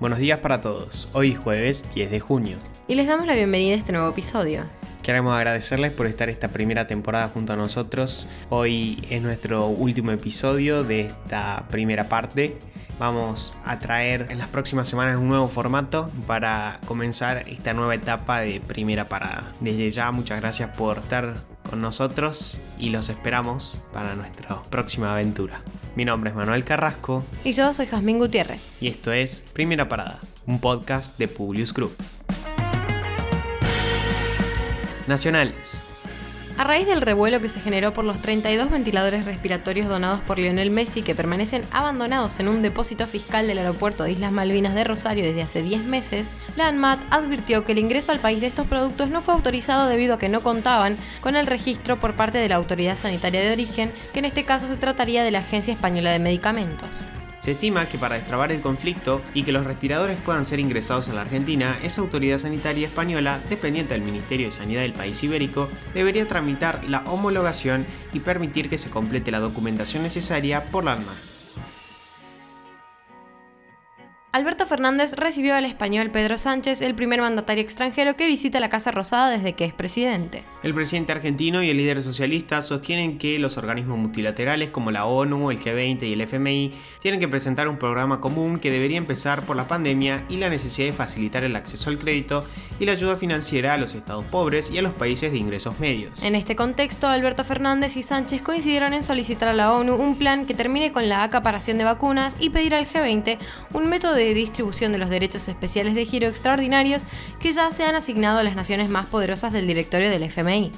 Buenos días para todos. Hoy jueves 10 de junio. Y les damos la bienvenida a este nuevo episodio. Queremos agradecerles por estar esta primera temporada junto a nosotros. Hoy es nuestro último episodio de esta primera parte. Vamos a traer en las próximas semanas un nuevo formato para comenzar esta nueva etapa de primera parada. Desde ya muchas gracias por estar con nosotros y los esperamos para nuestra próxima aventura. Mi nombre es Manuel Carrasco. Y yo soy Jazmín Gutiérrez. Y esto es Primera Parada, un podcast de Publius Group. Nacionales. A raíz del revuelo que se generó por los 32 ventiladores respiratorios donados por Lionel Messi que permanecen abandonados en un depósito fiscal del aeropuerto de Islas Malvinas de Rosario desde hace 10 meses, la ANMAT advirtió que el ingreso al país de estos productos no fue autorizado debido a que no contaban con el registro por parte de la autoridad sanitaria de origen, que en este caso se trataría de la Agencia Española de Medicamentos. Se estima que para destrabar el conflicto y que los respiradores puedan ser ingresados en la Argentina, esa autoridad sanitaria española, dependiente del Ministerio de Sanidad del país ibérico, debería tramitar la homologación y permitir que se complete la documentación necesaria por la ANMA. Alberto Fernández recibió al español Pedro Sánchez, el primer mandatario extranjero que visita la Casa Rosada desde que es presidente. El presidente argentino y el líder socialista sostienen que los organismos multilaterales como la ONU, el G20 y el FMI tienen que presentar un programa común que debería empezar por la pandemia y la necesidad de facilitar el acceso al crédito y la ayuda financiera a los estados pobres y a los países de ingresos medios. En este contexto, Alberto Fernández y Sánchez coincidieron en solicitar a la ONU un plan que termine con la acaparación de vacunas y pedir al G20 un método de de distribución de los derechos especiales de giro extraordinarios que ya se han asignado a las naciones más poderosas del directorio del FMI.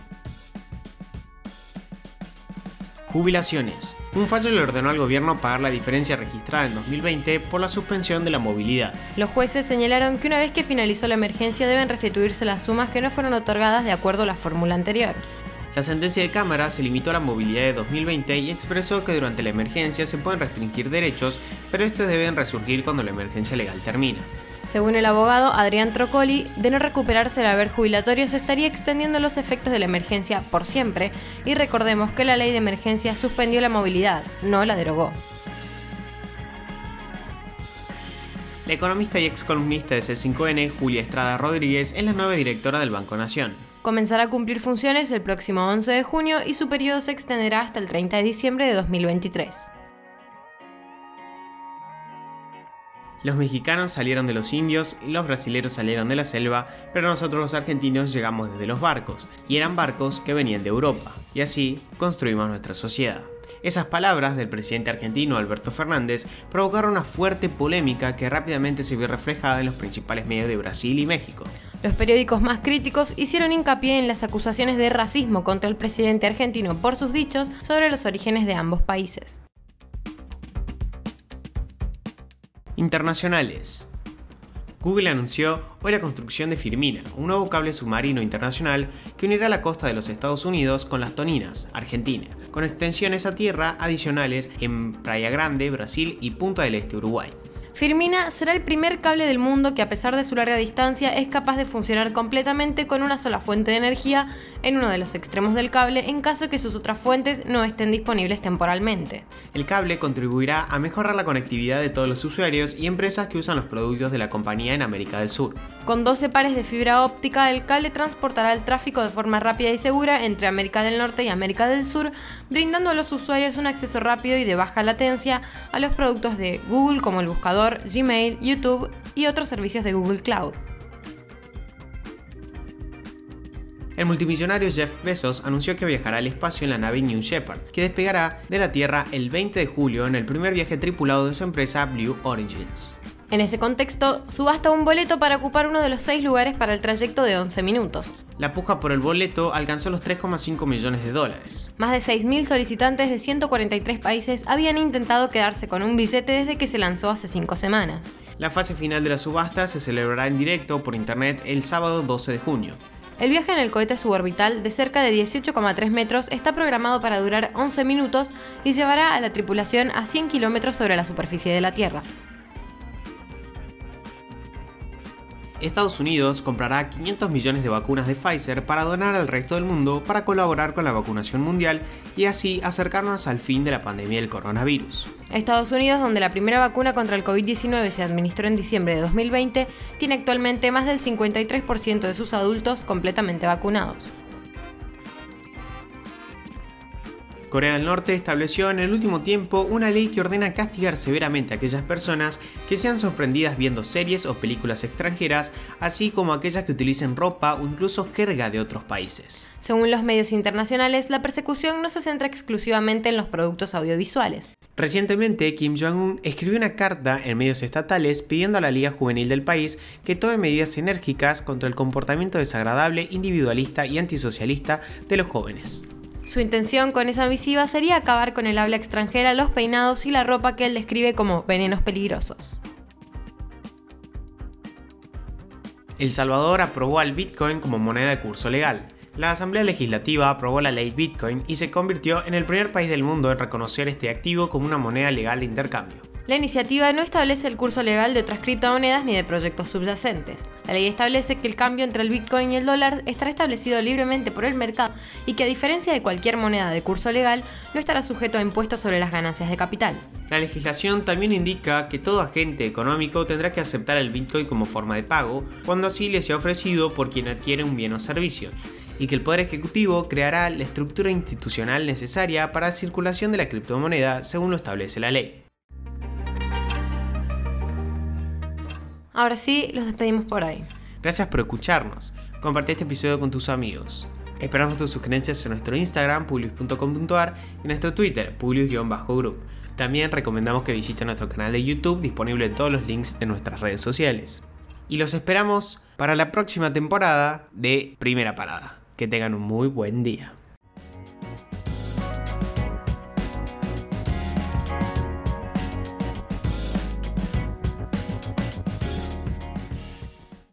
Jubilaciones. Un fallo le ordenó al gobierno pagar la diferencia registrada en 2020 por la suspensión de la movilidad. Los jueces señalaron que una vez que finalizó la emergencia deben restituirse las sumas que no fueron otorgadas de acuerdo a la fórmula anterior. La sentencia de Cámara se limitó a la movilidad de 2020 y expresó que durante la emergencia se pueden restringir derechos, pero estos deben resurgir cuando la emergencia legal termina. Según el abogado Adrián Trocoli, de no recuperarse el haber jubilatorio se estaría extendiendo los efectos de la emergencia por siempre, y recordemos que la ley de emergencia suspendió la movilidad, no la derogó. Economista y ex columnista de C5N, Julia Estrada Rodríguez, es la nueva directora del Banco Nación comenzará a cumplir funciones el próximo 11 de junio y su periodo se extenderá hasta el 30 de diciembre de 2023. Los mexicanos salieron de los indios y los brasileros salieron de la selva, pero nosotros los argentinos llegamos desde los barcos, y eran barcos que venían de Europa, y así construimos nuestra sociedad. Esas palabras del presidente argentino Alberto Fernández provocaron una fuerte polémica que rápidamente se vio reflejada en los principales medios de Brasil y México. Los periódicos más críticos hicieron hincapié en las acusaciones de racismo contra el presidente argentino por sus dichos sobre los orígenes de ambos países. Internacionales. Google anunció hoy la construcción de Firmina, un nuevo cable submarino internacional que unirá la costa de los Estados Unidos con las Toninas, Argentina, con extensiones a tierra adicionales en Playa Grande, Brasil y Punta del Este, Uruguay. Firmina será el primer cable del mundo que a pesar de su larga distancia es capaz de funcionar completamente con una sola fuente de energía en uno de los extremos del cable en caso de que sus otras fuentes no estén disponibles temporalmente. El cable contribuirá a mejorar la conectividad de todos los usuarios y empresas que usan los productos de la compañía en América del Sur. Con 12 pares de fibra óptica, el cable transportará el tráfico de forma rápida y segura entre América del Norte y América del Sur, brindando a los usuarios un acceso rápido y de baja latencia a los productos de Google como el buscador Gmail, YouTube y otros servicios de Google Cloud. El multimillonario Jeff Bezos anunció que viajará al espacio en la nave New Shepard, que despegará de la Tierra el 20 de julio en el primer viaje tripulado de su empresa Blue Origins. En ese contexto, subasta un boleto para ocupar uno de los seis lugares para el trayecto de 11 minutos. La puja por el boleto alcanzó los 3,5 millones de dólares. Más de 6.000 solicitantes de 143 países habían intentado quedarse con un billete desde que se lanzó hace cinco semanas. La fase final de la subasta se celebrará en directo por internet el sábado 12 de junio. El viaje en el cohete suborbital de cerca de 18,3 metros está programado para durar 11 minutos y llevará a la tripulación a 100 kilómetros sobre la superficie de la Tierra. Estados Unidos comprará 500 millones de vacunas de Pfizer para donar al resto del mundo para colaborar con la vacunación mundial y así acercarnos al fin de la pandemia del coronavirus. Estados Unidos, donde la primera vacuna contra el COVID-19 se administró en diciembre de 2020, tiene actualmente más del 53% de sus adultos completamente vacunados. Corea del Norte estableció en el último tiempo una ley que ordena castigar severamente a aquellas personas que sean sorprendidas viendo series o películas extranjeras, así como aquellas que utilicen ropa o incluso jerga de otros países. Según los medios internacionales, la persecución no se centra exclusivamente en los productos audiovisuales. Recientemente, Kim Jong-un escribió una carta en medios estatales pidiendo a la Liga Juvenil del país que tome medidas enérgicas contra el comportamiento desagradable, individualista y antisocialista de los jóvenes. Su intención con esa misiva sería acabar con el habla extranjera, los peinados y la ropa que él describe como venenos peligrosos. El Salvador aprobó al Bitcoin como moneda de curso legal. La Asamblea Legislativa aprobó la ley Bitcoin y se convirtió en el primer país del mundo en reconocer este activo como una moneda legal de intercambio. La iniciativa no establece el curso legal de otras criptomonedas ni de proyectos subyacentes. La ley establece que el cambio entre el Bitcoin y el dólar estará establecido libremente por el mercado y que a diferencia de cualquier moneda de curso legal, no estará sujeto a impuestos sobre las ganancias de capital. La legislación también indica que todo agente económico tendrá que aceptar el Bitcoin como forma de pago cuando así le sea ofrecido por quien adquiere un bien o servicio y que el Poder Ejecutivo creará la estructura institucional necesaria para la circulación de la criptomoneda según lo establece la ley. Ahora sí, los despedimos por ahí. Gracias por escucharnos. Comparte este episodio con tus amigos. Esperamos tus sugerencias en nuestro Instagram, publius.com.ar y nuestro Twitter, publius-group. También recomendamos que visiten nuestro canal de YouTube, disponible en todos los links de nuestras redes sociales. Y los esperamos para la próxima temporada de Primera Parada. Que tengan un muy buen día.